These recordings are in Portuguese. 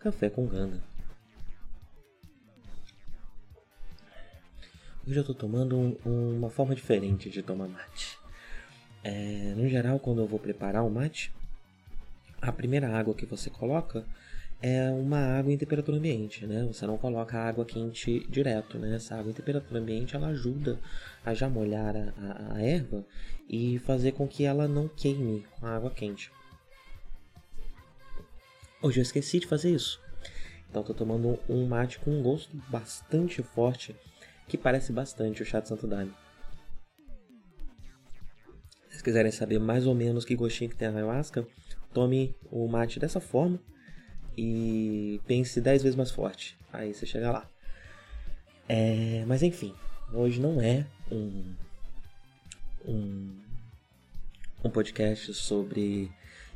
Café com Ganda. Hoje eu tô tomando um, uma forma diferente de tomar mate. É, no geral, quando eu vou preparar o mate, a primeira água que você coloca é uma água em temperatura ambiente, né? Você não coloca água quente direto, né? Essa água em temperatura ambiente ela ajuda a já molhar a, a erva e fazer com que ela não queime com a água quente. Hoje eu esqueci de fazer isso. Então estou tomando um mate com um gosto bastante forte que parece bastante o chá de Santo Daime. Se vocês quiserem saber mais ou menos que gostinho que tem a ayahuasca, tome o mate dessa forma e pense 10 vezes mais forte. Aí você chega lá. É, mas enfim, hoje não é um, um, um podcast sobre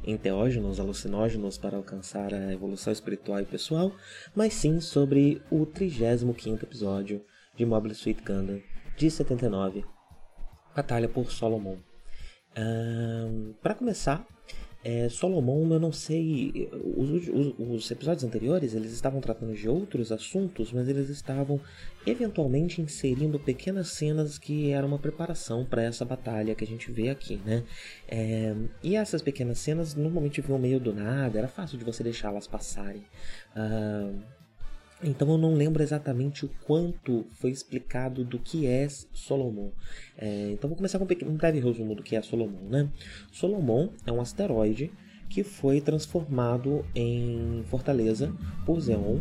enteógenos, alucinógenos para alcançar a evolução espiritual e pessoal, mas sim sobre o 35 episódio de Mobile Suit Gundam de 79, Batalha por Solomon. Um, para começar, é, Solomon, eu não sei. Os, os, os, episódios anteriores eles estavam tratando de outros assuntos, mas eles estavam eventualmente inserindo pequenas cenas que eram uma preparação para essa batalha que a gente vê aqui, né? É, e essas pequenas cenas normalmente vinham meio do nada, era fácil de você deixá-las passarem. Uh, então eu não lembro exatamente o quanto foi explicado do que é Solomon. É, então vou começar com um, breve resumo do que é Solomon. Né? Solomon é um asteroide que foi transformado em fortaleza por Zeon.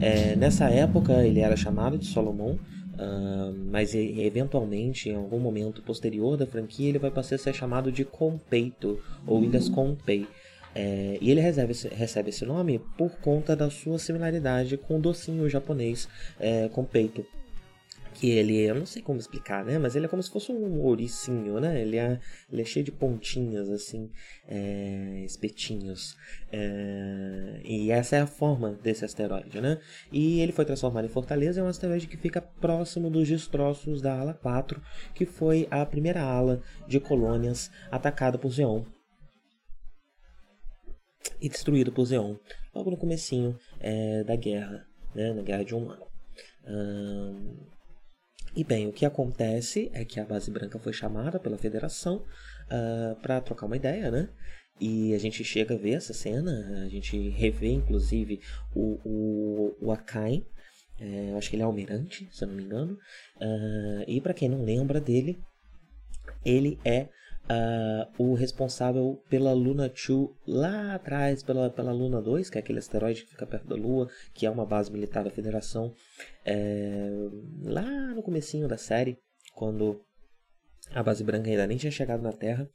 É, nessa época ele era chamado de Solomon, uh, mas eventualmente em algum momento posterior da franquia ele vai passar a ser chamado de Compeito ou Ilhas Compei. É, e ele recebe esse, recebe esse nome por conta da sua similaridade com o docinho japonês é, com peito. Que ele, eu não sei como explicar, né? Mas ele é como se fosse um ouricinho, né? Ele é, ele é cheio de pontinhas, assim, é, espetinhos. É, e essa é a forma desse asteroide, né? E ele foi transformado em Fortaleza, é um asteroide que fica próximo dos destroços da ala 4, que foi a primeira ala de colônias atacada por Zeon e destruído por Zeon, logo no comecinho é, da guerra, né, na guerra de um ano. E bem, o que acontece é que a base branca foi chamada pela federação uh, ah, para trocar uma ideia, né? E a gente chega a ver essa cena, a gente revê inclusive o, o, o Akain, é, eu acho que ele é almirante, se eu não me engano. Uh, e para quem não lembra dele, ele é uh, o responsável pela Luna 2 lá atrás, pela, pela Luna 2, que é aquele asteroide que fica perto da Lua, que é uma base militar da Federação, é, lá no comecinho da série, quando a base branca ainda nem tinha chegado na Terra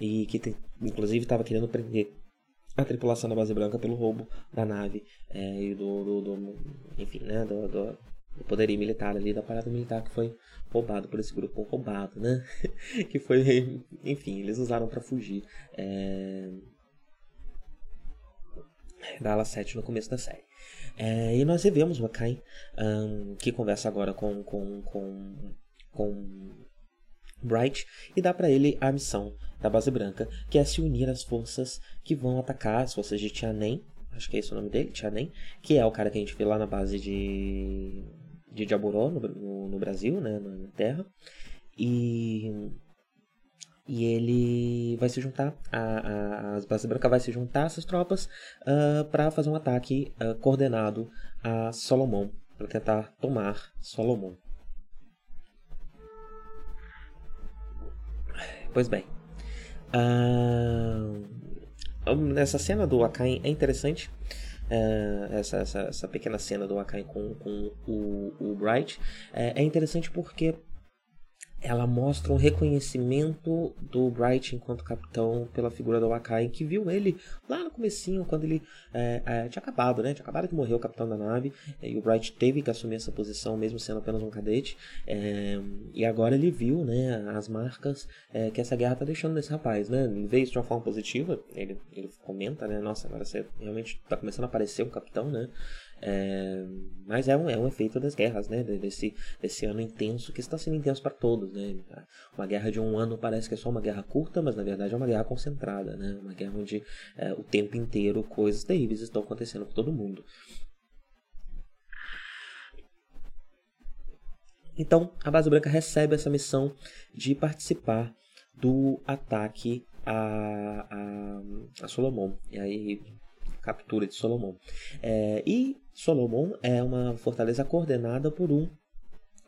e que te, inclusive estava querendo prender a tripulação da base branca pelo roubo da nave é, e do, do, do, enfim, né, do, do, do poderio militar ali, da parada militar que foi roubado por esse grupo, roubado, né? que foi, enfim, eles usaram para fugir é... da ala 7 no começo da série. É, e nós revemos o Akai, um, que conversa agora com, com, com, com Bright e dá para ele a missão da base branca, que é se unir às forças que vão atacar as forças de Tianen, acho que é esse o nome dele, Tianen, que é o cara que a gente vê lá na base de de Jaboró no, no, no Brasil, né, na Terra, e e ele vai se juntar, a, a, a base branca vai se juntar a essas tropas uh, ah, para fazer um ataque uh, coordenado a Solomon, para tentar tomar Solomon. Pois bem, uh, essa cena do Akain é interessante. Uh, essa, essa, essa, pequena cena do Akain com, com o, o Bright é, é interessante porque ela mostra um reconhecimento do Bright enquanto capitão pela figura do Wakai, que viu ele lá no comecinho, quando ele é, é, tinha acabado, né? Tinha acabado de morrer o capitão da nave, e o Bright teve que assumir essa posição, mesmo sendo apenas um cadete, é, e agora ele viu, né, as marcas é, que essa guerra tá deixando nesse rapaz, né? Ele vê isso de uma forma positiva, ele, ele comenta, né? Nossa, agora você realmente tá começando a aparecer um capitão, né? É, mas é um, é um efeito das guerras, né? Desse, desse ano intenso, que está sendo intenso para todos, né? Uma guerra de um ano parece que é só uma guerra curta, mas na verdade é uma guerra concentrada, né? Uma guerra onde é, o tempo inteiro coisas terríveis estão acontecendo com todo mundo. Então, a Base Branca recebe essa missão de participar do ataque a, a, a Solomon. E aí captura de Solomon. É, e Solomon é uma fortaleza coordenada por um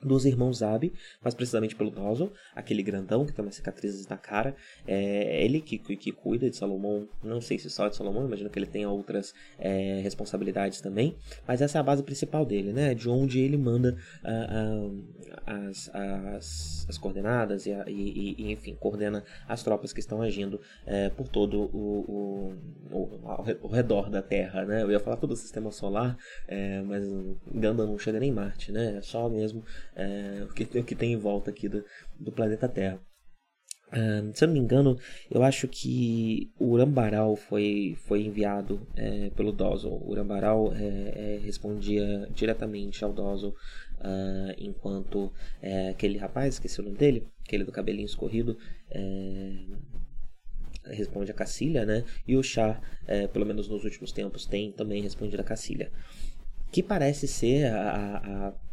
dos irmãos Zabi, mas precisamente pelo Nozzle, aquele grandão que tem umas cicatrizes na cara. É ele que, que, que, cuida de Salomão, não sei se só de Salomão, imagino que ele tenha outras é, responsabilidades também, mas essa é a base principal dele, né? De onde ele manda uh, uh, as, as, as, coordenadas e, e, e, enfim, coordena as tropas que estão agindo é, por todo o, o, o, o, redor da Terra, né? Eu ia falar todo o sistema solar, é, mas Ganda não chega nem em Marte, né? É só mesmo é, o, que, o que tem em volta aqui do, do planeta Terra. Um, se eu não me engano, eu acho que o Urambaral foi, foi enviado é, pelo Dozel. O Urambaral é, é, respondia diretamente ao Dozel, uh, enquanto é, aquele rapaz, esqueci o nome dele, aquele do cabelinho escorrido, é, responde a Cacilha, né? E o Chá, é, pelo menos nos últimos tempos, tem também respondido a Cacilha. Que parece ser a, a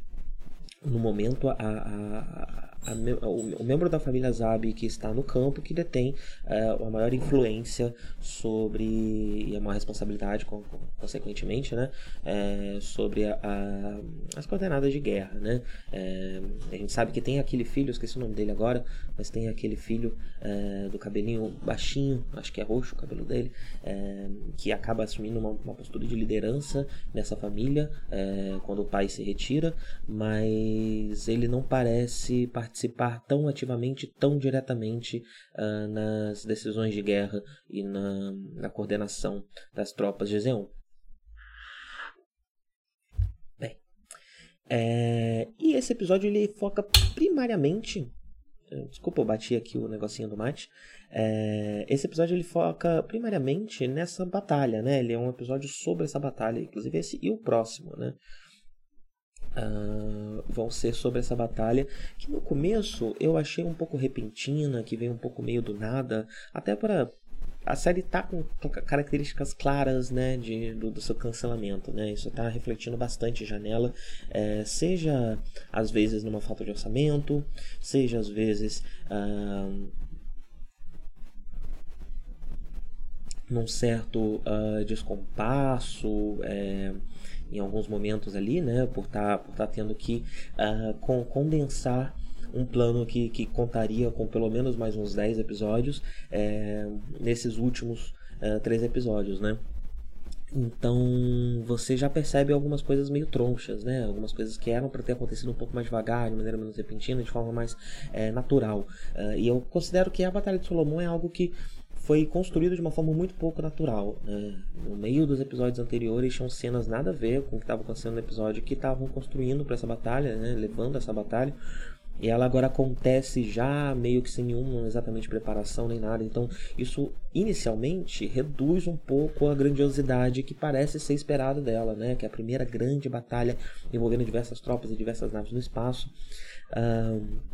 no momento a, a, a, o, membro da família Zabi que está no campo que detém uh, uma maior influência sobre e a maior responsabilidade consequentemente né é, sobre a, a, as coordenadas de guerra né. É, a gente sabe que tem aquele filho esqueci o nome dele agora mas tem aquele filho é, do cabelinho baixinho acho que é roxo o cabelo dele que acaba assumindo uma, uma, postura de liderança nessa família quando o pai se retira mas ele não parece participar participar tão ativamente, tão diretamente uh, nas decisões de guerra e na, na coordenação das tropas de Zeon. Bem, é, e esse episódio ele foca primariamente eh, Desculpa, eu bati aqui o negocinho do mate. É, esse episódio ele foca primariamente nessa batalha, né? Ele é um episódio sobre essa batalha, inclusive esse e o próximo, né? Uh, vão ser sobre essa batalha, que no começo eu achei um pouco repentina, que veio um pouco meio do nada, até para a série tá com características claras né, de, do, do seu cancelamento. Né? Isso está refletindo bastante janela, é, seja às vezes numa falta de orçamento, seja às vezes uh, num certo uh, descompasso. É, em alguns momentos ali, né, por estar tá, por tá tendo que uh, condensar um plano que, que contaria com pelo menos mais uns 10 episódios é, nesses últimos uh, três episódios, né? Então você já percebe algumas coisas meio tronchas, né? Algumas coisas que eram para ter acontecido um pouco mais devagar, de maneira menos repentina, de forma mais é, natural. Uh, e eu considero que a Batalha de Solomon é algo que foi construído de uma forma muito pouco natural. Né? No meio dos episódios anteriores tinham cenas nada a ver com o que estava acontecendo no episódio que estavam construindo para essa batalha, né? levando essa batalha. E ela agora acontece já meio que sem nenhuma exatamente preparação nem nada. Então, isso inicialmente reduz um pouco a grandiosidade que parece ser esperada dela, né? Que é a primeira grande batalha envolvendo diversas tropas e diversas naves no espaço.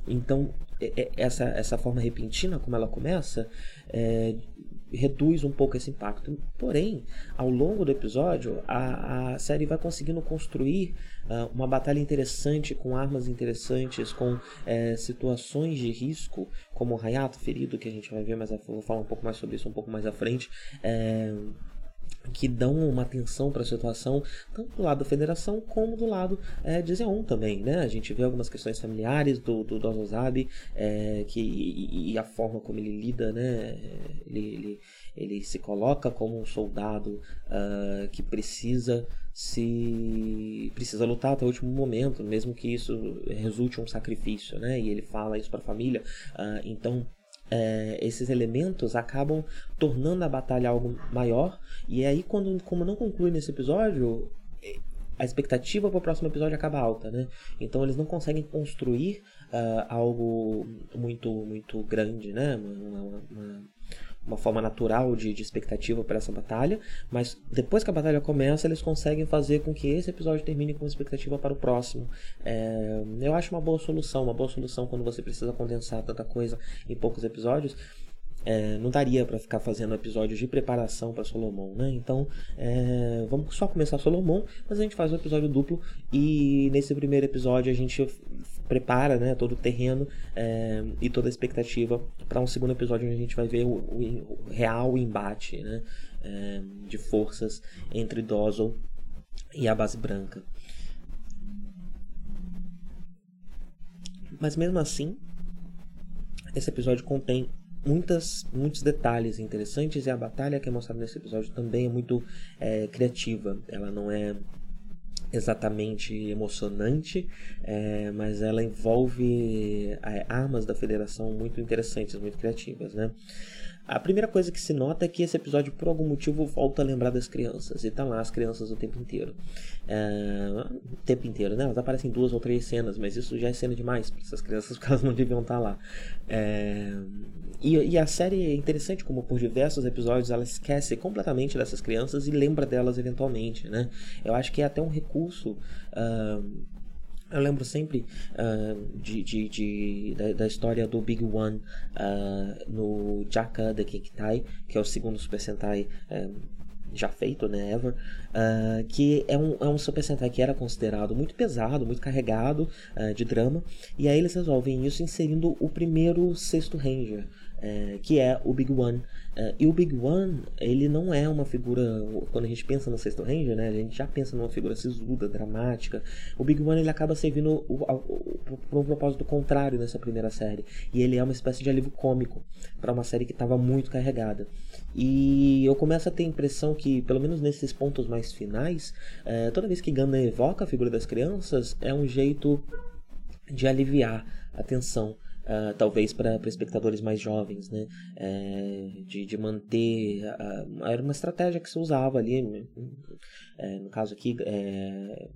Então, essa, essa forma repentina como ela começa é, reduz um pouco esse impacto. Porém, ao longo do episódio, a, a série vai conseguindo construir uh, uma batalha interessante, com armas interessantes, com é, situações de risco, como o Hayato ferido, que a gente vai ver, mas eu vou falar um pouco mais sobre isso um pouco mais à frente. É, que dão uma atenção para a situação, tanto do lado da federação como do lado é, de Zeon também, né? A gente vê algumas questões familiares do, do Dozozabi, é, que, e, e, a forma como ele lida, né? Ele, ele, ele se coloca como um soldado uh, que precisa se precisa lutar até o último momento, mesmo que isso resulte um sacrifício, né? E ele fala isso para a família. Uh, então é, esses elementos acabam tornando a batalha algo maior. E aí, quando como não conclui nesse episódio, a expectativa para o próximo episódio acaba alta, né? Então eles não conseguem construir uh, algo muito muito grande, né? Uma, uma, uma, uma forma natural de, de expectativa para essa batalha, mas depois que a batalha começa, eles conseguem fazer com que esse episódio termine com expectativa para o próximo. É, eu acho uma boa solução, uma boa solução quando você precisa condensar tanta coisa em poucos episódios. É, não daria para ficar fazendo episódios de preparação para Solomon, né? Então, é, vamos só começar Solomon, mas a gente faz um episódio duplo e nesse primeiro episódio a gente prepara né, todo o terreno é, e toda a expectativa para um segundo episódio onde a gente vai ver o, o, o real embate né, é, de forças entre Dozzle e a base branca. Mas mesmo assim, esse episódio contém muitas, muitos detalhes interessantes e a batalha que é mostrada nesse episódio também é muito é, criativa. Ela não é exatamente emocionante, é, mas ela envolve é, armas da federação muito interessantes, muito criativas, né? A primeira coisa que se nota é que esse episódio, por algum motivo, volta a lembrar das crianças. E tá lá as crianças o tempo inteiro. É, o tempo inteiro, né? Elas aparecem em duas ou três cenas, mas isso já é cena demais para essas crianças, porque elas não deviam estar tá lá. É, e, e, a série é interessante como por diversos episódios ela esquece completamente dessas crianças e lembra delas eventualmente, né? Eu acho que é até um recurso... Uh, eu lembro sempre uh, de, de, de da, da, história do Big One uh, no Jaka the Kikitai, que é o segundo Super Sentai uh, já feito, né, ever, que é um, é um Super Sentai que era considerado muito pesado, muito carregado de drama, e aí eles resolvem isso inserindo o primeiro sexto Ranger, é, que é o Big One. É, e o Big One, ele não é uma figura. Quando a gente pensa no Sexto Ranger, né, a gente já pensa numa figura sisuda, dramática. O Big One ele acaba servindo por um propósito contrário nessa primeira série. E ele é uma espécie de alívio cômico para uma série que estava muito carregada. E eu começo a ter a impressão que, pelo menos nesses pontos mais finais, é, toda vez que Gundam evoca a figura das crianças, é um jeito de aliviar a tensão uh, talvez para espectadores mais jovens, né? É, de, de manter. Era uma estratégia que se usava ali. É, no caso aqui. É,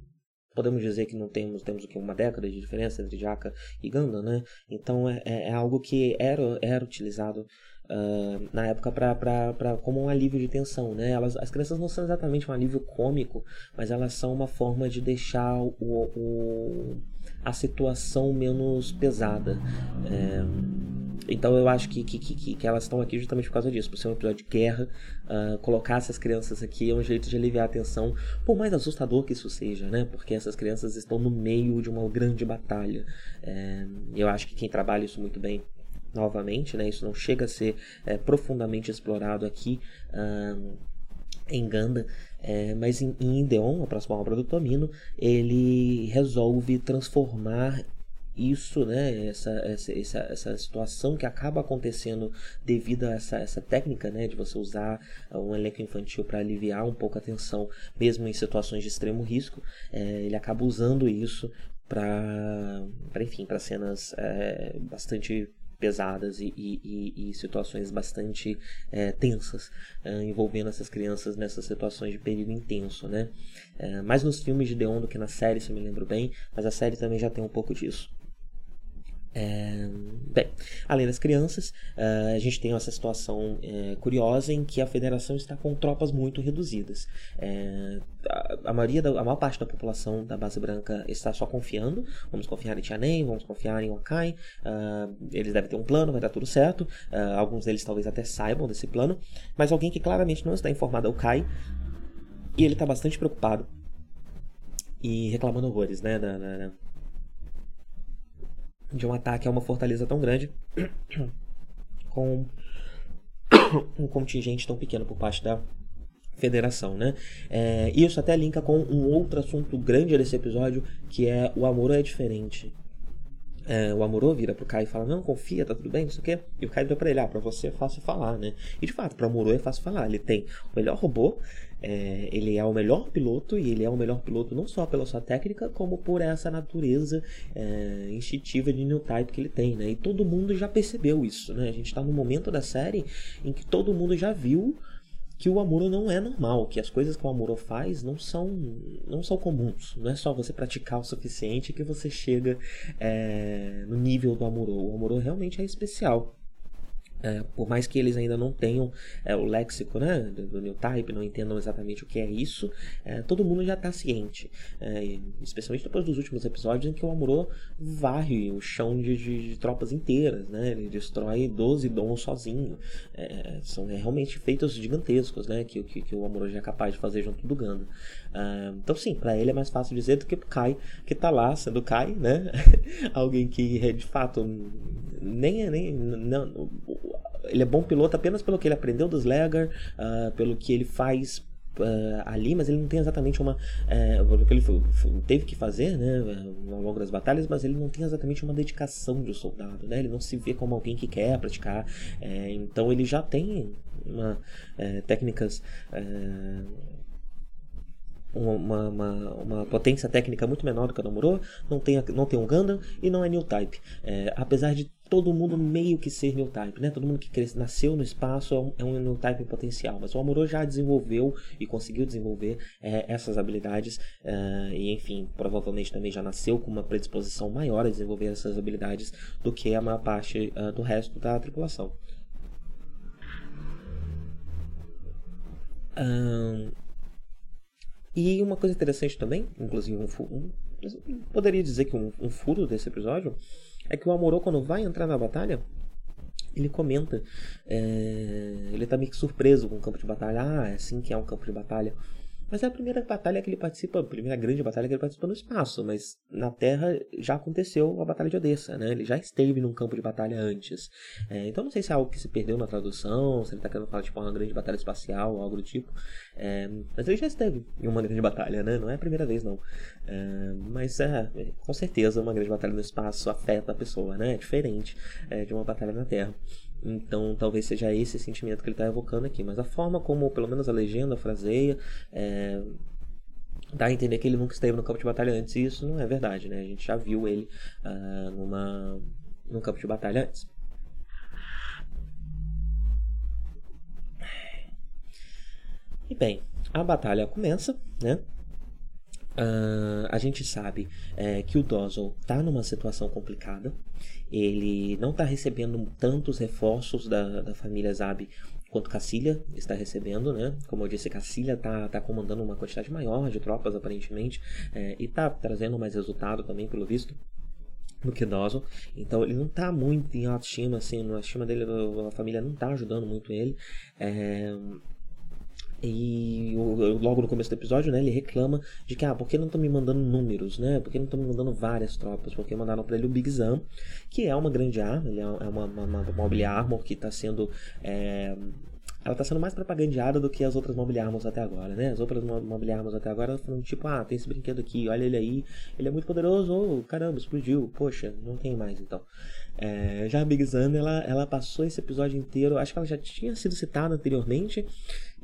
podemos dizer que não temos temos o que uma década de diferença entre Jaka e Ganda, né? Então é, é, é algo que era era utilizado uh, na época para como um alívio de tensão, né? Elas, as crianças não são exatamente um alívio cômico, mas elas são uma forma de deixar o, o a situação menos pesada. É, então eu acho que, que, que, que elas estão aqui justamente por causa disso, por ser um episódio de guerra. Uh, colocar essas crianças aqui é um jeito de aliviar a tensão, por mais assustador que isso seja, né? Porque essas crianças estão no meio de uma grande batalha. É, eu acho que quem trabalha isso muito bem novamente, né? Isso não chega a ser é, profundamente explorado aqui. Uh, em Ganda, é, mas em, em Ideon, a próxima obra do Tomino, ele resolve transformar isso, né, essa, essa, essa, essa, situação que acaba acontecendo devido a essa, essa técnica né, de você usar um elenco infantil para aliviar um pouco a tensão, mesmo em situações de extremo risco, é, ele acaba usando isso para, enfim, para cenas é, bastante pesadas e, e, e situações bastante é, tensas é, envolvendo essas crianças nessas situações de perigo intenso, né? É, mais nos filmes de Deon do que na série, se eu me lembro bem, mas a série também já tem um pouco disso. É, bem, além das crianças, uh, a gente tem essa situação é, curiosa em que a federação está com tropas muito reduzidas. É, a, a, maioria da, a maior parte da população da base branca está só confiando. Vamos confiar em Tianen, vamos confiar em Wakai. Uh, eles devem ter um plano, vai dar tudo certo. Uh, alguns deles talvez até saibam desse plano, mas alguém que claramente não está informado é o Kai e ele está bastante preocupado e reclamando horrores, né, da, da, de um ataque a uma fortaleza tão grande com um contingente tão pequeno por parte da federação, né? É, isso até linka com um outro assunto grande desse episódio, que é o amor é diferente. É, o Amorô vira pro Kai e fala, não, confia, tá tudo bem, não sei o quê. E o Kai vira pra ele, ah, pra você é fácil falar, né? E de fato, pro Amorô é fácil falar. Ele tem o melhor robô, é, ele é o melhor piloto, e ele é o melhor piloto não só pela sua técnica, como por essa natureza é, instintiva de new type que ele tem, né? E todo mundo já percebeu isso, né? A gente tá no momento da série em que todo mundo já viu que o Amuro não é normal, que as coisas que o Amuro faz não são, não são comuns. Não é só você praticar o suficiente que você chega é, no nível do Amuro. O Amuro realmente é especial. É, por mais que eles ainda não tenham é, o léxico né, do, do New Type, não entendam exatamente o que é isso, é, todo mundo já está ciente. É, especialmente depois dos últimos episódios em que o Amuro varre o chão de, de, de tropas inteiras, né? ele destrói 12 dons sozinho. É, são realmente feitos gigantescos né, que, que, que o Amuro já é capaz de fazer junto do Ganda. Então, sim, para ele é mais fácil dizer do que pro Kai, que tá lá sendo Kai, né? Alguém que de fato nem é. Nem, não, ele é bom piloto apenas pelo que ele aprendeu dos Legar, uh, pelo que ele faz uh, ali, mas ele não tem exatamente uma. Uh, que ele foi, foi, teve que fazer né, ao longo das batalhas, mas ele não tem exatamente uma dedicação de um soldado. Né, ele não se vê como alguém que quer praticar. Uh, então ele já tem uma, técnicas uma, uma, uma, potência técnica muito menor do que a do Muro, não tem, não tem um Gundam e não é New Type. É, apesar de todo mundo meio que ser New Type, né? Todo mundo que cresce, nasceu no espaço é um, é um New Type em potencial, mas o Amuro já desenvolveu e conseguiu desenvolver é, essas habilidades é, e enfim, provavelmente também já nasceu com uma predisposição maior a desenvolver essas habilidades do que a maior parte uh, do resto da tripulação. Um, e uma coisa interessante também, inclusive um, um poderia dizer que um, um, furo desse episódio, é que o Amorô quando vai entrar na batalha, ele comenta, é, ele tá meio que surpreso com o campo de batalha, ah, é assim que é um campo de batalha. Mas é a primeira batalha que ele participa, a primeira grande batalha que ele participa no espaço, mas na Terra já aconteceu a Batalha de Odessa, né? Ele já esteve num campo de batalha antes. É, então não sei se é algo que se perdeu na tradução, se ele tá querendo falar tipo uma grande batalha espacial ou algo do tipo. É, mas ele já esteve em uma grande batalha, né? Não é a primeira vez, não. É, mas é, com certeza uma grande batalha no espaço afeta a pessoa, né? É diferente é, de uma batalha na Terra. Então talvez seja esse sentimento que ele está evocando aqui. Mas a forma como, pelo menos a legenda fraseia, é, dá a entender que ele nunca esteve no campo de batalha antes. E isso não é verdade, né? A gente já viu ele uh, numa, num campo de batalha antes. E bem, a batalha começa, né? Uh, a gente sabe é, que o Dozzle está numa situação complicada. Ele não está recebendo tantos reforços da, da família Zab quanto Cacilha está recebendo, né? Como eu disse, Cacilha está tá comandando uma quantidade maior de tropas, aparentemente, é, e está trazendo mais resultado também, pelo visto do que Dozzle. Então ele não está muito em autoestima, assim, a estima dele, a família não está ajudando muito ele. É, e logo no começo do episódio, né, ele reclama de que, ah, por que não estão me mandando números, né? Por que não estão me mandando várias tropas? Porque mandaram para ele o Big Zam, que é uma grande arma, ele é uma, uma, uma mobile armor que está sendo é, ela tá sendo mais propagandeada do que as outras mobile armors até agora, né? As outras mobile armors até agora foram tipo, ah, tem esse brinquedo aqui, olha ele aí, ele é muito poderoso, oh, caramba, explodiu, poxa, não tem mais então. É, já a Big Zan, ela, ela passou esse episódio inteiro, acho que ela já tinha sido citada anteriormente,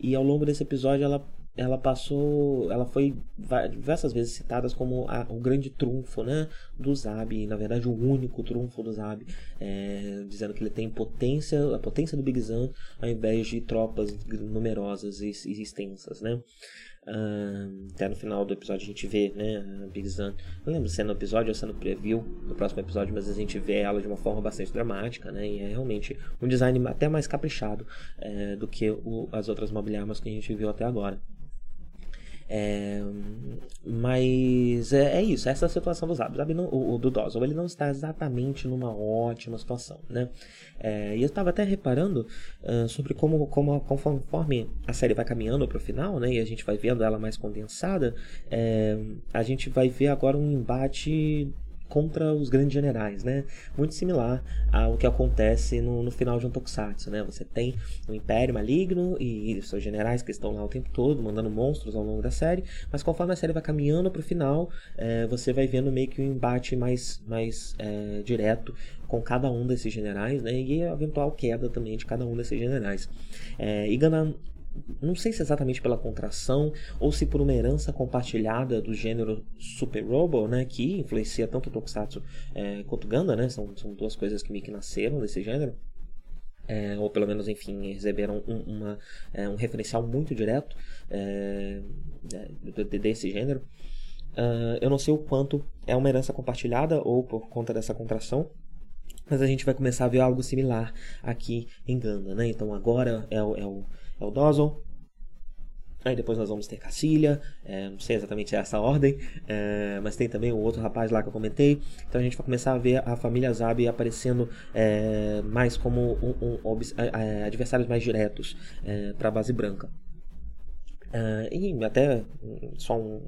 e ao longo desse episódio ela ela passou, ela foi diversas vezes citada como a, o grande trunfo, né, do Zab, na verdade o único trunfo do Zab, é, dizendo que ele tem potência, a potência do Big Zan, ao invés de tropas numerosas e, e extensas, né. Até no final do episódio a gente vê, né, a Big Zan, não lembro se é no episódio ou se é no preview do próximo episódio, mas a gente vê ela de uma forma bastante dramática, né, e é realmente um design até mais caprichado é, do que o, as outras mobiliarmas que a gente viu até agora. É, mas é, é, isso, essa é a situação do Zab. Zab não, o, o, do Dozzle, ele não está exatamente numa ótima situação, né? É, e eu estava até reparando uh, sobre como, como, conforme a série vai caminhando para o final, né? E a gente vai vendo ela mais condensada, é, a gente vai ver agora um embate contra os grandes generais, né? Muito similar ao que acontece no, no final de um Tokusatsu, né? Você tem o um Império Maligno e, seus generais que estão lá o tempo todo, mandando monstros ao longo da série, mas conforme a série vai caminhando para o final, é, você vai vendo meio que um embate mais, mais é, direto com cada um desses generais, né? E a eventual queda também de cada um desses generais. É, e não sei se exatamente pela contração ou se por uma herança compartilhada do gênero Super Robo, né, que influencia tanto o Tokusatsu é, quanto o Gundam, né, são, são duas coisas que meio que nasceram desse gênero. É, ou pelo menos, enfim, receberam um, uma, é, um referencial muito direto é, desse gênero. Uh, eu não sei o quanto é uma herança compartilhada ou por conta dessa contração, mas a gente vai começar a ver algo similar aqui em Ganda, né? Então agora é o, é o é o. Aí depois nós vamos ter Cacilha, é, não sei exatamente essa ordem, é, mas tem também o outro rapaz lá que eu comentei. Então a gente vai começar a ver a família Zabi aparecendo é, mais como um, um, adversários mais diretos é, para a base branca. É, e até só um,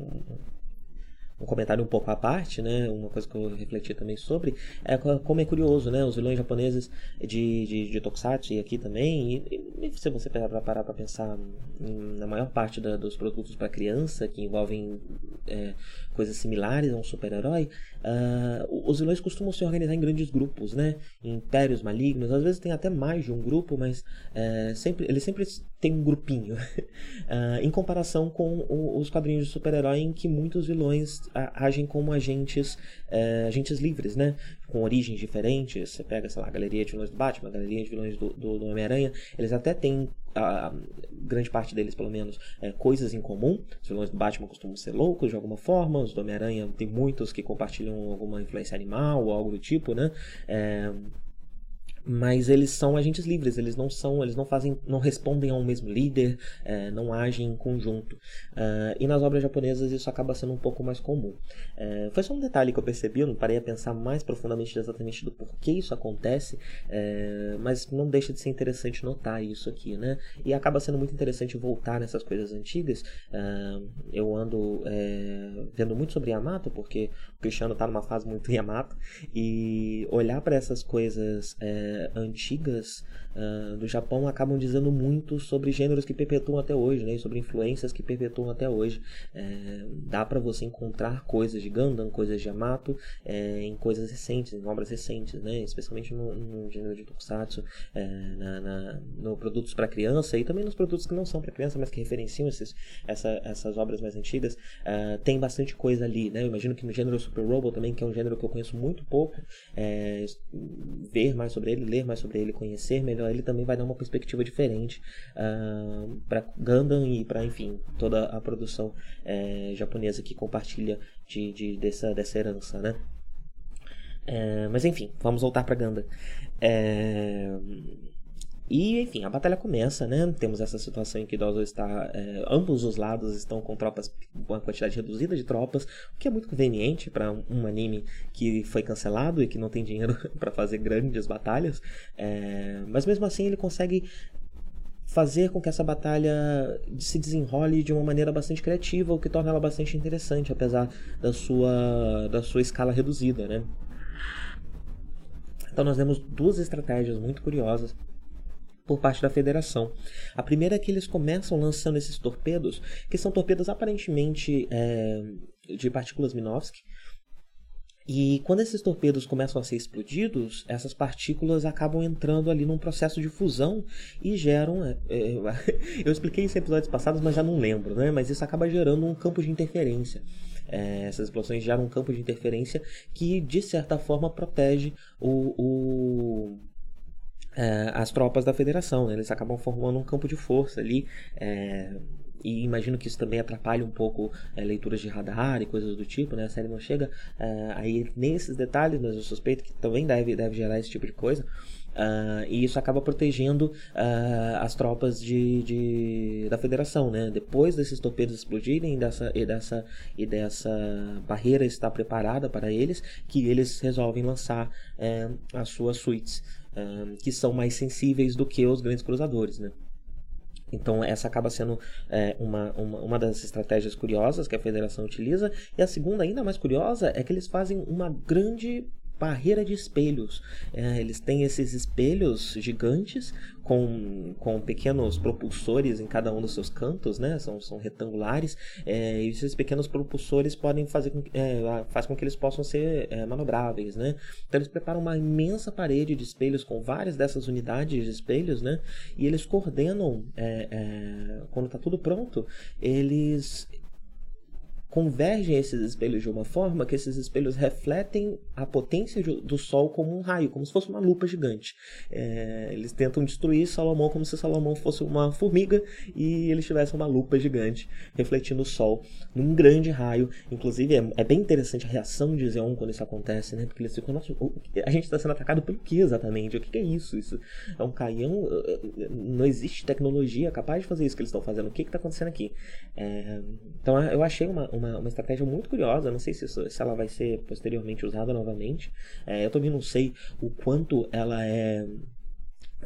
um comentário um pouco à parte, né? Uma coisa que eu refleti também sobre é como é curioso, né? Os vilões japoneses de, de, de Tokusatsu e aqui também, e, e se você parar para pensar na maior parte da, dos produtos para criança que envolvem é, coisas similares a um super-herói, uh, os vilões costumam se organizar em grandes grupos, né? Em impérios malignos, às vezes tem até mais de um grupo, mas é, sempre, eles sempre têm um grupinho. uh, em comparação com o, os quadrinhos de super-herói em que muitos vilões agem como agentes, uh, agentes livres, né? Com origens diferentes. Você pega, sei lá, a galeria de vilões do Batman, a galeria de vilões do, do, do Homem-Aranha. Eles até têm a, grande parte deles, pelo menos, é, coisas em comum. Os vilões do Batman costumam ser loucos de alguma forma, os do Homem-Aranha tem muitos que compartilham alguma influência animal ou algo do tipo, né? É, mas eles são agentes livres, eles não são, eles não fazem, não respondem ao mesmo líder, é, não agem em conjunto. Uh, e nas obras japonesas isso acaba sendo um pouco mais comum. É, foi só um detalhe que eu percebi, eu não parei a pensar mais profundamente exatamente do porquê isso acontece, é, mas não deixa de ser interessante notar isso aqui, né? E acaba sendo muito interessante voltar nessas coisas antigas. Uh, eu ando é, vendo muito sobre Yamato, porque o Cristiano está numa fase muito Yamato, e olhar para essas coisas é, antigas uh, do Japão acabam dizendo muito sobre gêneros que perpetuam até hoje, né? sobre influências que perpetuam até hoje. É, dá para você encontrar coisas de Gundam, coisas de Yamato é, em coisas recentes, em obras recentes, né? especialmente no, no gênero de Tokusatsu, na, na, no produtos para criança e também nos produtos que não são para criança, mas que referenciam esses, essa, essas obras mais antigas. Uh, tem bastante coisa ali. Né? Eu imagino que no gênero Super Robo também, que é um gênero que eu conheço muito pouco, ver mais sobre ele, ler mais sobre ele, conhecer melhor ele também vai dar uma perspectiva diferente uh, para Gundam e para, enfim, toda a produção é, japonesa que compartilha de, de, dessa, dessa herança, né? É, mas enfim, vamos voltar para Gundam. É... E, enfim, a batalha começa, né? Temos essa situação em que Dozo está. É, ambos os lados estão com tropas, com uma quantidade reduzida de tropas, o que é muito conveniente para um, um, anime que foi cancelado e que não tem dinheiro para fazer grandes batalhas. É, mas mesmo assim ele consegue fazer com que essa batalha se desenrole de uma maneira bastante criativa, o que torna ela bastante interessante, apesar da sua, da sua escala reduzida, né? Então nós temos duas estratégias muito curiosas por parte da federação. A primeira é que eles começam lançando esses torpedos, que são torpedos aparentemente é, de partículas Minovsky. E quando esses torpedos começam a ser explodidos, essas partículas acabam entrando ali num processo de fusão e geram. É, é, eu expliquei isso em episódios passados, mas já não lembro, né? Mas isso acaba gerando um campo de interferência. É, essas explosões geram um campo de interferência que, de certa forma, protege o, o é, as tropas da federação. Né? Eles acabam formando um campo de força ali. É, e imagino que isso também atrapalhe um pouco é, leituras de radar e coisas do tipo, né? A série não chega aí nesses detalhes, mas eu suspeito que também deve, deve gerar esse tipo de coisa. Uh, e isso acaba protegendo uh, as tropas de, de, da federação, né? Depois desses torpedos explodirem dessa, e, dessa, e dessa barreira estar preparada para eles, que eles resolvem lançar uh, as suas suítes, que são mais sensíveis do que os grandes cruzadores, né? Então, essa acaba sendo é, uma, uma, uma, das estratégias curiosas que a federação utiliza. E a segunda, ainda mais curiosa, é que eles fazem uma grande barreira de espelhos. É, eles têm esses espelhos gigantes com, com pequenos propulsores em cada um dos seus cantos, né? São, são retangulares. É, e esses pequenos propulsores podem fazer com, é, faz com que eles possam ser é, manobráveis, né? Então eles preparam uma imensa parede de espelhos com várias dessas unidades de espelhos, né? E eles coordenam é, é, quando está tudo pronto, eles convergem esses espelhos de uma forma que esses espelhos refletem a potência do Sol como um raio, como se fosse uma lupa gigante. É, eles tentam destruir Salomão como se Salomão fosse uma formiga e eles tivessem uma lupa gigante refletindo o Sol num grande raio. Inclusive, é, é bem interessante a reação de Zeon quando isso acontece, né? Porque eles ficam, nossa, a gente está sendo atacado pelo que exatamente? O que é isso? Isso é um caião? Não existe tecnologia capaz de fazer isso que eles estão fazendo. O que está acontecendo aqui? É, então, eu achei uma uma, uma estratégia muito curiosa. Não sei se, se ela vai ser posteriormente usada novamente. É, eu também não sei o quanto ela é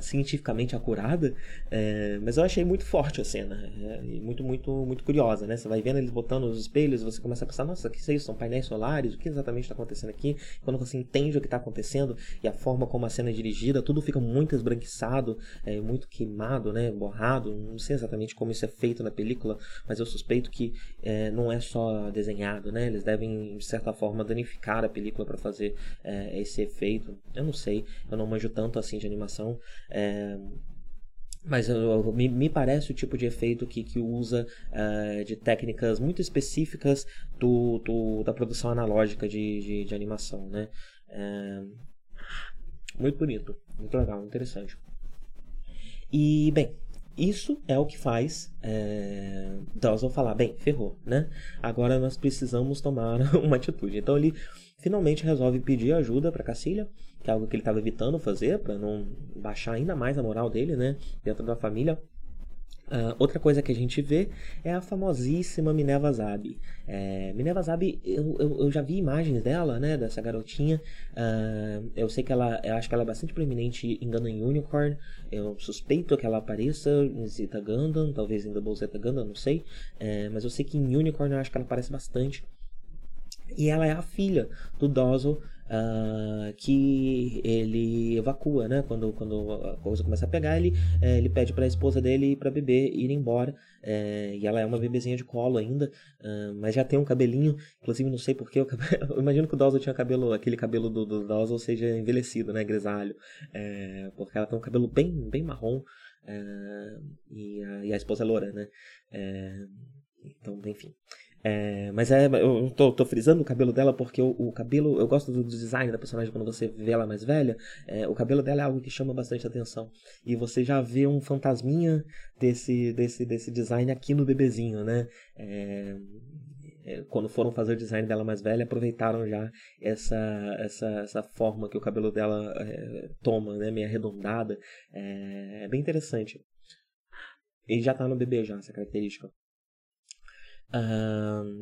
cientificamente acurada, é, mas eu achei muito forte a cena, é, muito, muito, muito curiosa, né? Você vai vendo eles botando os espelhos, você começa a pensar, nossa, que é isso? São painéis solares? O que exatamente está acontecendo aqui? Quando você entende o que está acontecendo e a forma como a cena é dirigida, tudo fica muito esbranquiçado, é, muito queimado, né? Borrado. Não sei exatamente como isso é feito na película, mas eu suspeito que é, não é só desenhado, né? Eles devem, de certa forma, danificar a película para fazer é, esse efeito. Eu não sei, eu não manjo tanto assim de animação. É, mas eu, me, me, parece o tipo de efeito que, que usa uh, de técnicas muito específicas do, do da produção analógica de, de, de animação, né? É, muito bonito, muito legal, interessante. E, bem, isso é o que faz é, Dawson falar, bem, ferrou, né? Agora nós precisamos tomar uma atitude. Então ele finalmente resolve pedir ajuda para Cacilha que é algo que ele estava evitando fazer para não baixar ainda mais a moral dele, né, dentro da família. Uh, outra coisa que a gente vê é a famosíssima Minerva Zabi. É, Minerva Zabi, eu, eu, eu, já vi imagens dela, né, dessa garotinha. Uh, eu sei que ela, eu acho que ela é bastante proeminente em Gundam Unicorn. Eu suspeito que ela apareça em Zeta Gundam, talvez em Double Zeta Gundam, não sei. É, mas eu sei que em Unicorn eu acho que ela aparece bastante. E ela é a filha do Dozel, uh, que ele evacua, né? Quando, quando a coisa começa a pegar, ele, é, ele pede para a esposa dele e para bebê ir embora. É, e ela é uma bebezinha de colo ainda, uh, mas já tem um cabelinho. Inclusive, não sei porque eu, eu imagino que o Dawson tinha cabelo, aquele cabelo do, do Dawson seja envelhecido, né? Grisalho, é, porque ela tem um cabelo bem, bem marrom. E, a, e, a, esposa é loura, né? Então, enfim. É, mas é, eu tô, tô, frisando o cabelo dela porque o, o, cabelo, eu gosto do design da personagem quando você vê ela mais velha. É, o cabelo dela é algo que chama bastante atenção. E você já vê um fantasminha desse, desse, desse design aqui no bebezinho, né? É, é quando foram fazer o design dela mais velha, aproveitaram já essa, essa, essa forma que o cabelo dela é, toma, né? Meio arredondada. É, é bem interessante. E já tá no bebê já, essa característica.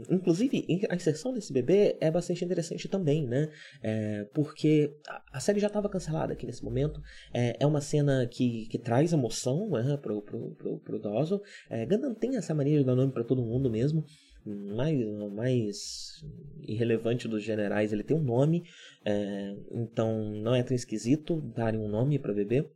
Inclusive, a inserção desse bebê é bastante interessante também, né? É, porque a, série já estava cancelada aqui nesse momento. É, é uma cena que, que traz emoção né, pro, pro, pro, pro Dozo. É, Gundam tem essa mania de dar nome para todo mundo mesmo. Mais, mais irrelevante dos generais, ele tem um nome, é, então não é tão esquisito darem um nome para bebê.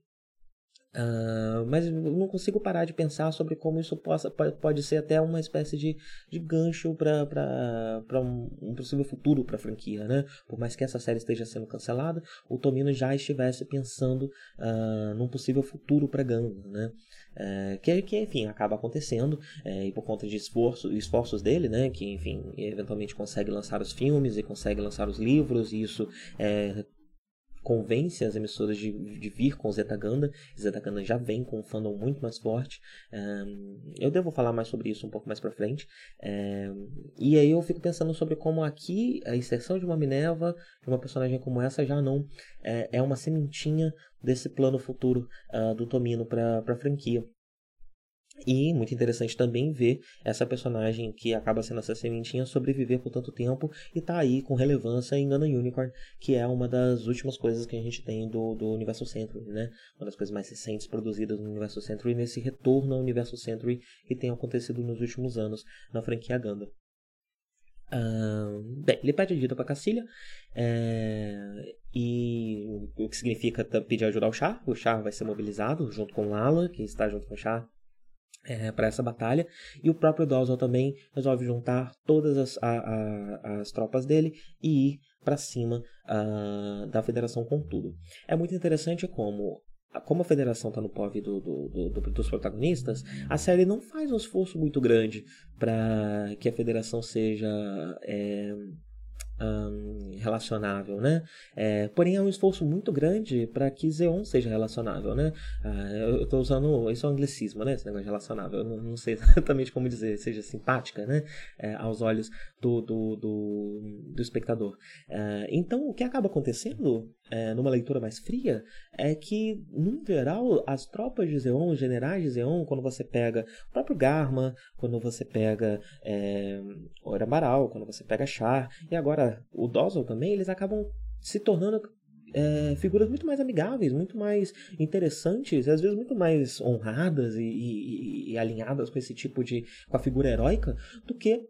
Uh, mas eu não consigo parar de pensar sobre como isso possa, pode ser até uma espécie de, de gancho para um, um possível futuro para a franquia, né? Por mais que essa série esteja sendo cancelada, o Tomino já estivesse pensando uh, num possível futuro para Gundam, né? Uh, que, que, enfim, acaba acontecendo é, e por conta de esforço, esforços dele, né? Que, enfim, eventualmente consegue lançar os filmes e consegue lançar os livros e isso é, convence as emissoras de, de vir com Zeta Ganda. Zeta Ganda já vem com um fandom muito mais forte. Eu devo falar mais sobre isso um pouco mais pra frente. E aí eu fico pensando sobre como aqui a inserção de uma Minerva, de uma personagem como essa, já não é, é uma sementinha desse plano futuro uh, do Tomino para a franquia. E muito interessante também ver essa personagem que acaba sendo essa sementinha sobreviver por tanto tempo e tá aí com relevância em Gundam Unicorn, que é uma das últimas coisas que a gente tem do, do Universo Century, né? Uma das coisas mais recentes produzidas no Universo Century, nesse retorno ao Universo Century que tem acontecido nos últimos anos na franquia Gundam. Uh, bem, ele pede ajuda para Cacilha é, e o que significa pedir ajuda ao Char. O Char vai ser mobilizado junto com Lala, que está junto com o Char é, para essa batalha. E o próprio Dawson também resolve juntar todas as, a, a, as tropas dele e ir para cima uh, da Federação com tudo. É muito interessante como como a federação está no POV do, do, do, dos protagonistas, a série não faz um esforço muito grande para que a federação seja é, um, relacionável, né? É, porém, é um esforço muito grande para que Xeon seja relacionável, né? Uh, eu estou usando isso é um anglicismo, né? Esse negócio de relacionável. Eu não, não sei exatamente como dizer, seja simpática, né? É, aos olhos do, do, do, do espectador. Uh, então, o que acaba acontecendo é, numa leitura mais fria é que, no geral, as tropas de Zeon, os generais de Zeon, quando você pega o próprio Garma, quando você pega é, o Erambaral, quando você pega Char, e agora o Dozel também, eles acabam se tornando é, figuras muito mais amigáveis, muito mais interessantes, às vezes muito mais honradas e, e, e, alinhadas com esse tipo de. com a figura heróica, do que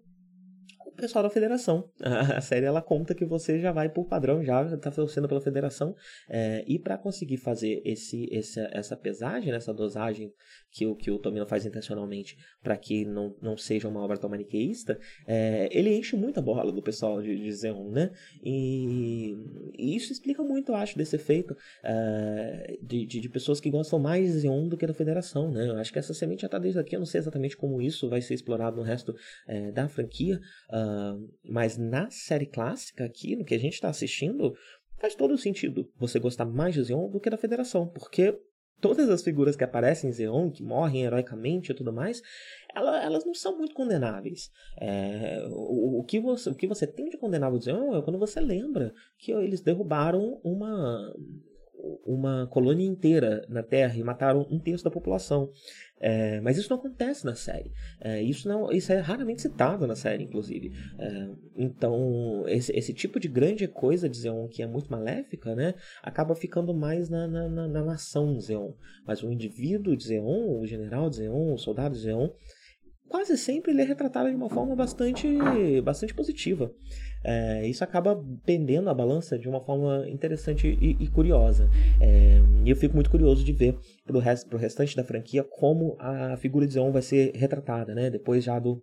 pessoal da federação. A, série ela conta que você já vai por padrão, já está torcendo pela federação. É, e para conseguir fazer esse, esse, essa pesagem, essa dosagem que o, que o Tomino faz intencionalmente para que não, não seja uma obra tão maniqueísta, é, ele enche muito a bola do pessoal de, de Zeon, né? E, e, isso explica muito, eu acho, desse efeito é, de, de, de, pessoas que gostam mais de Zeon do que da federação, né? Eu acho que essa semente já está desde aqui, eu não sei exatamente como isso vai ser explorado no resto é, da franquia, uh, mas na série clássica aqui, no que a gente está assistindo, faz todo sentido você gostar mais de Zeon do que da Federação, porque todas as figuras que aparecem em Zeon, que morrem heroicamente e tudo mais, ela, elas não são muito condenáveis. É, o, o, que você, o que você tem de condenável de Zeon é quando você lembra que eles derrubaram uma uma colônia inteira na Terra e mataram um terço da população. É, mas isso não acontece na série. É, isso, não, isso é raramente citado na série, inclusive. É, então, esse, esse, tipo de grande coisa de Zeon que é muito maléfica, né, acaba ficando mais na, na, na, na nação Zeon. Mas o indivíduo de Zeon, o general de Zeon, o soldado de Zeon, quase sempre ele é retratado de uma forma bastante, bastante positiva. É, isso acaba pendendo a balança de uma forma interessante e, e curiosa. É, e eu fico muito curioso de ver pro, rest, pro restante da franquia como a figura de Zeon vai ser retratada, né? Depois já do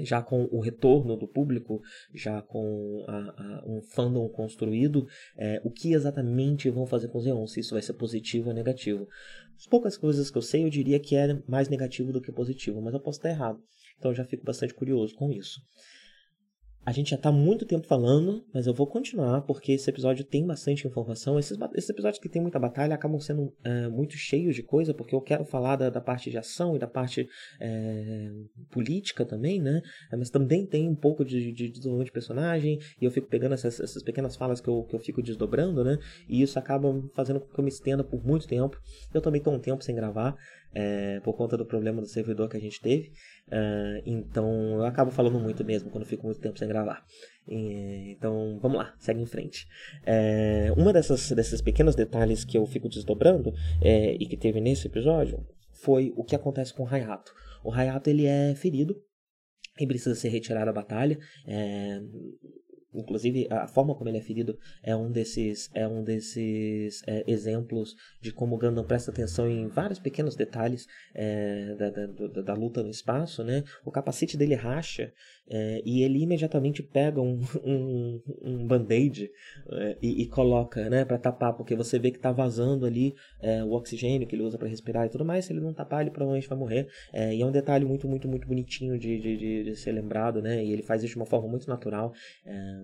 já com o retorno do público, já com a, a, um fandom construído, é, o que exatamente vão fazer com o Zeon, se isso vai ser positivo ou negativo. As poucas coisas que eu sei, eu diria que é mais negativo do que positivo, mas eu posso estar errado. Então já fico bastante curioso com isso. A gente já está muito tempo falando, mas eu vou continuar porque esse episódio tem bastante informação. Esses, esses episódios que tem muita batalha acabam sendo é, muito cheios de coisa, porque eu quero falar da, da parte de ação e da parte é, política também, né? É, mas também tem um pouco de, de, desenvolvimento de personagem, e eu fico pegando essas, essas pequenas falas que eu, que eu fico desdobrando, né? E isso acaba fazendo com que eu me estenda por muito tempo. Eu também estou um tempo sem gravar, é, por conta do problema do servidor que a gente teve. Uh, então eu acabo falando muito mesmo quando fico muito tempo sem gravar. E, então vamos lá, segue em frente. É, uma dessas, desses pequenos detalhes que eu fico desdobrando é, e que teve nesse episódio foi o que acontece com o Hayato. O Hayato ele é ferido e precisa ser retirado da batalha. É, Inclusive, a forma como ele é ferido é um desses, é um desses é, exemplos de como Gundam presta atenção em vários pequenos detalhes é, da, da, da, da, luta no espaço. Né? O capacete dele racha é, e ele imediatamente pega um, um, um band-aid é, e, e, coloca né, para tapar, porque você vê que está vazando ali é, o oxigênio que ele usa para respirar e tudo mais. Se ele não tapar, ele provavelmente vai morrer. É, e é um detalhe muito, muito, muito bonitinho de, de, de, de, ser lembrado, né? E ele faz isso de uma forma muito natural é,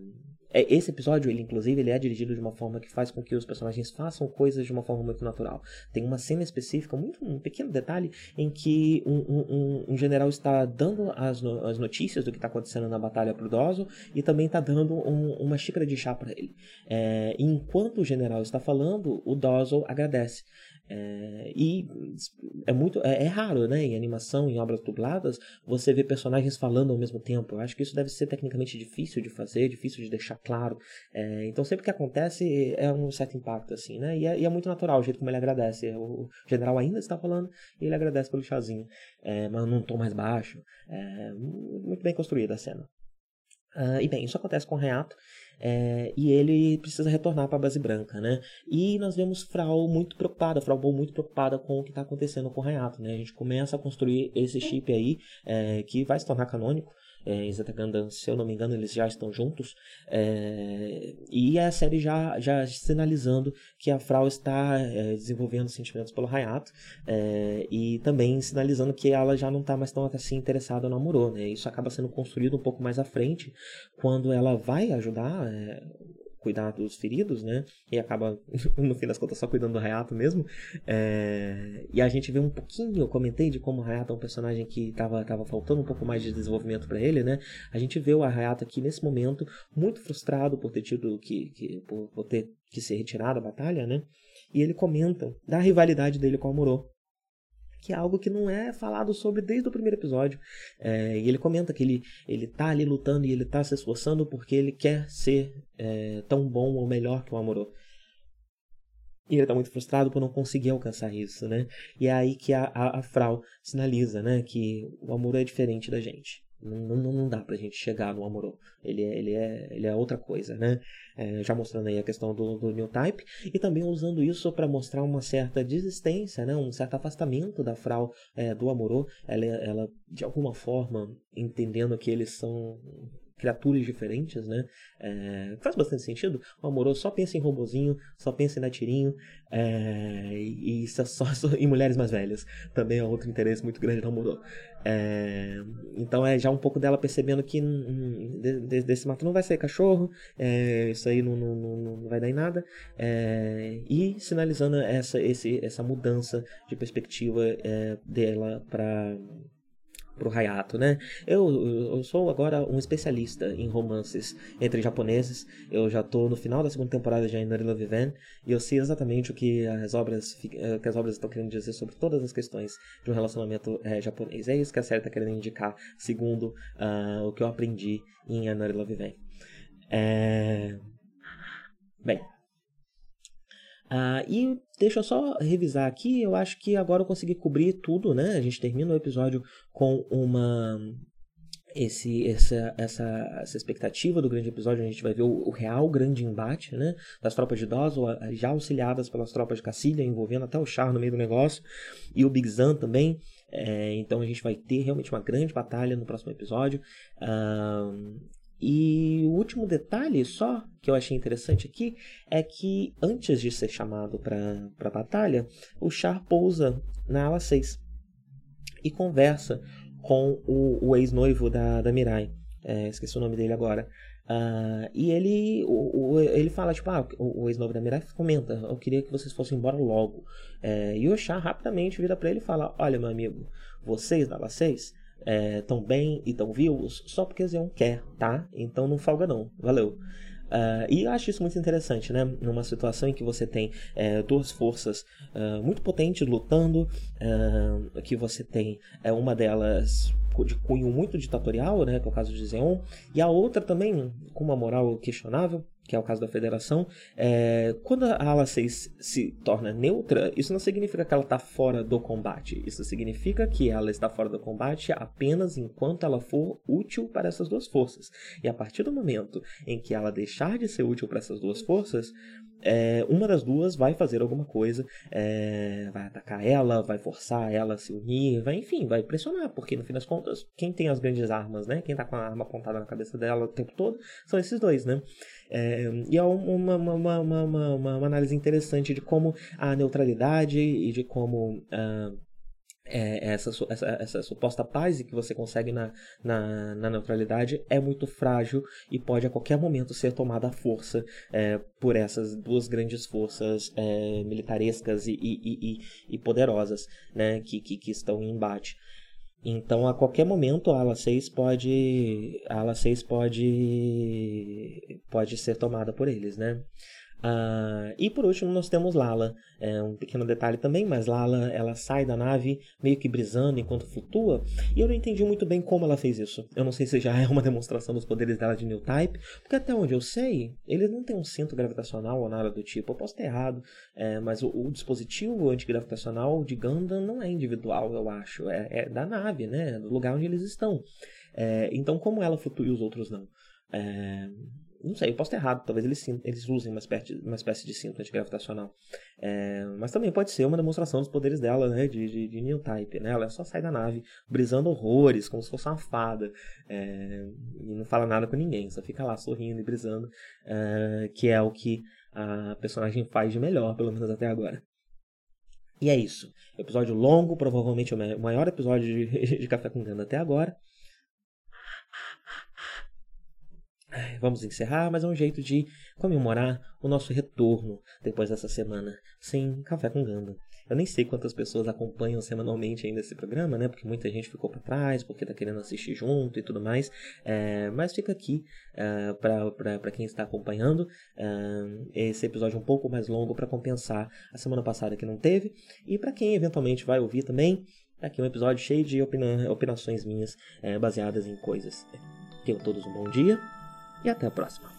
esse episódio, ele inclusive, ele é dirigido de uma forma que faz com que os personagens façam coisas de uma forma muito natural. Tem uma cena específica, muito um pequeno detalhe, em que um, um, um general está dando as, no, as notícias do que está acontecendo na batalha pro Dozo e também está dando um, uma xícara de chá para ele. É, enquanto o general está falando, o Dozo agradece. É, e é muito é, é, raro, né, em animação, em obras dubladas, você ver personagens falando ao mesmo tempo. Eu acho que isso deve ser tecnicamente difícil de fazer, difícil de deixar claro. É, então sempre que acontece é um certo impacto, assim, né? E é, e é, muito natural o jeito como ele agradece. O general ainda está falando e ele agradece pelo chazinho, é, mas num tom mais baixo. É, muito bem construída a cena. Uh, e bem, isso acontece com o Reato. É, e ele precisa retornar para a base branca, né? E nós vemos Frau muito preocupada, Frau Bow muito preocupada com o que está acontecendo com o Reato, né? A gente começa a construir esse chip aí, é, que vai se tornar canônico, é, em Zeta Gundam, se eu não me engano, eles já estão juntos. É, e a série já, já sinalizando que a Frau está é, desenvolvendo sentimentos pelo Hayato é, e também sinalizando que ela já não está mais tão assim interessada no Amuro. Né? Isso acaba sendo construído um pouco mais à frente, quando ela vai ajudar é, cuidar dos feridos, né? E acaba, no fim das contas, só cuidando do Hayato mesmo. É... E a gente vê um pouquinho, eu comentei de como o Hayato é um personagem que tava, tava faltando um pouco mais de desenvolvimento para ele, né? A gente vê o Hayato aqui nesse momento muito frustrado por ter tido que, que por, por ter que ser retirado da batalha, né? E ele comenta da rivalidade dele com o Amuro que é algo que não é falado sobre desde o primeiro episódio. É, e ele comenta que ele, ele tá ali lutando e ele tá se esforçando porque ele quer ser é, tão bom ou melhor que o Amorô. E ele tá muito frustrado por não conseguir alcançar isso, né? E é aí que a, a, a Frau sinaliza, né? Que o Amorô é diferente da gente. Não, não, não dá pra gente chegar no Amorô. Ele é, ele é, ele é outra coisa, né? É, já mostrando aí a questão do, do New Type e também usando isso para mostrar uma certa desistência, né? Um certo afastamento da Frau é, do Amorô. Ela, ela, de alguma forma, entendendo que eles são criaturas diferentes, né? É, faz bastante sentido. O amoroso só pensa em robozinho, só pensa em dar tirinho, é, e, e só, só, em mulheres mais velhas. Também é outro interesse muito grande do amoroso. É, então é já um pouco dela percebendo que hum, de, desse mato não vai sair cachorro, é, isso aí não, não, não, não, vai dar em nada, é, e sinalizando essa, esse, essa mudança de perspectiva é, dela para pro Hayato, né? Eu, eu sou agora um especialista em romances entre japoneses. Eu já tô no final da segunda temporada de Ainari Love Van e eu sei exatamente o que as obras eh, que as obras estão querendo dizer sobre todas as questões de um relacionamento é, japonês. É isso que a série está querendo indicar, segundo uh, o que eu aprendi em Ainari Love Van. É... Bem, ah, e deixa eu só revisar aqui, eu acho que agora eu consegui cobrir tudo, né? A gente termina o episódio com uma esse essa, essa, essa expectativa do grande episódio, a gente vai ver o, o, real grande embate, né? Das tropas de Dozo, já auxiliadas pelas tropas de Cacilha, envolvendo até o Char no meio do negócio, e o Big Zan também. É, então a gente vai ter realmente uma grande batalha no próximo episódio. Um, e o último detalhe só que eu achei interessante aqui é que antes de ser chamado para a batalha, o Char pousa na ala 6 e conversa com o, o ex-noivo da, da Mirai. É, esqueci o nome dele agora. Uh, e ele, o, o, ele fala, tipo, ah, o, o ex-noivo da Mirai comenta, eu queria que vocês fossem embora logo. É, e o Char rapidamente vira para ele e fala, olha meu amigo, vocês da ala 6 é, tão bem e tão vivos só porque Zeon quer, tá? Então não folga não. Valeu. Uh, e eu acho isso muito interessante, né? Numa situação em que você tem é, duas forças uh, muito potentes lutando, uh, que você tem é, uma delas de cunho muito ditatorial, né? Que é o caso de Zeon, e a outra também com uma moral questionável, que é o caso da federação, é, quando a ala 6 se torna neutra, isso não significa que ela está fora do combate. Isso significa que ela está fora do combate apenas enquanto ela for útil para essas duas forças. E a partir do momento em que ela deixar de ser útil para essas duas forças, é, uma das duas vai fazer alguma coisa, é, vai atacar ela, vai forçar ela a se unir, vai, enfim, vai pressionar, porque no fim das contas, quem tem as grandes armas, né? Quem tá com a arma apontada na cabeça dela o tempo todo, são esses dois, né? É, e é uma, uma, uma, uma, análise interessante de como a neutralidade e de como. Uh, é, essa, essa, essa, suposta paz que você consegue na, na, na, neutralidade é muito frágil e pode a qualquer momento ser tomada à força é, por essas duas grandes forças é, militarescas e, e, e, e, poderosas né, que, que, que estão em embate. Então, a qualquer momento, a ala 6 pode, a ala 6 pode, pode ser tomada por eles, né? Uh, e por último nós temos Lala, é um pequeno detalhe também, mas Lala ela sai da nave meio que brisando enquanto flutua, e eu não entendi muito bem como ela fez isso. Eu não sei se já é uma demonstração dos poderes dela de New Type, porque até onde eu sei, eles não têm um centro gravitacional ou nada do tipo. Eu posso ter errado, é, mas o, o, dispositivo antigravitacional de Gundam não é individual, eu acho, é, é da nave, né, do lugar onde eles estão. É, então como ela flutua e os outros não? É, não sei, eu posso estar errado. Talvez eles, eles usem uma espécie, uma espécie de cinto antigravitacional. É, mas também pode ser uma demonstração dos poderes dela, né? De, de, de New Type, né? Ela só sai da nave brisando horrores, como se fosse uma fada. É, e não fala nada com ninguém, só fica lá sorrindo e brisando. É, que é o que a personagem faz de melhor, pelo menos até agora. E é isso. Episódio longo, provavelmente o maior episódio de, de Café com Ganda até agora. Vamos encerrar, mas é um jeito de comemorar o nosso retorno depois dessa semana sem Café com Ganda. Eu nem sei quantas pessoas acompanham semanalmente ainda esse programa, né? Porque muita gente ficou para trás, porque tá querendo assistir junto e tudo mais. É, mas fica aqui é, para quem está acompanhando uh, esse episódio um pouco mais longo para compensar a semana passada que não teve. E para quem eventualmente vai ouvir também, tá aqui um episódio cheio de opina opinações minhas uh, baseadas em coisas. Tenham todos um bom dia e até a próxima.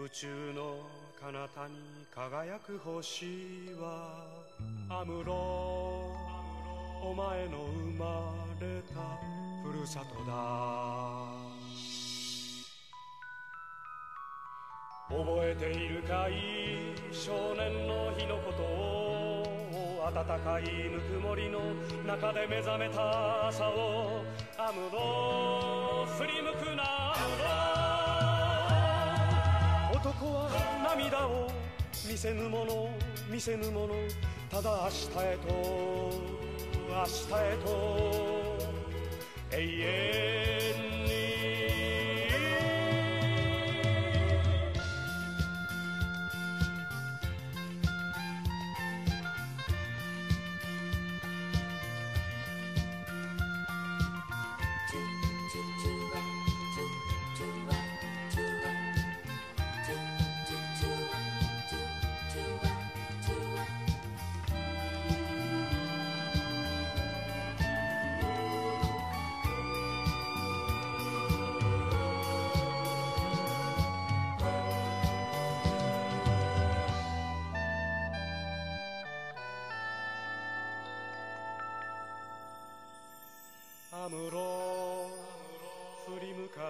宇宙の彼方に輝く星はアムロお前の生まれたふるさとだ覚えているかい？少年の日のことを暖かいぬくもりの中で目覚めた朝をアムロ振り向くな。アムロ男は涙を見せぬもの。見せぬもの。ただ明日へと。明日へと。永遠。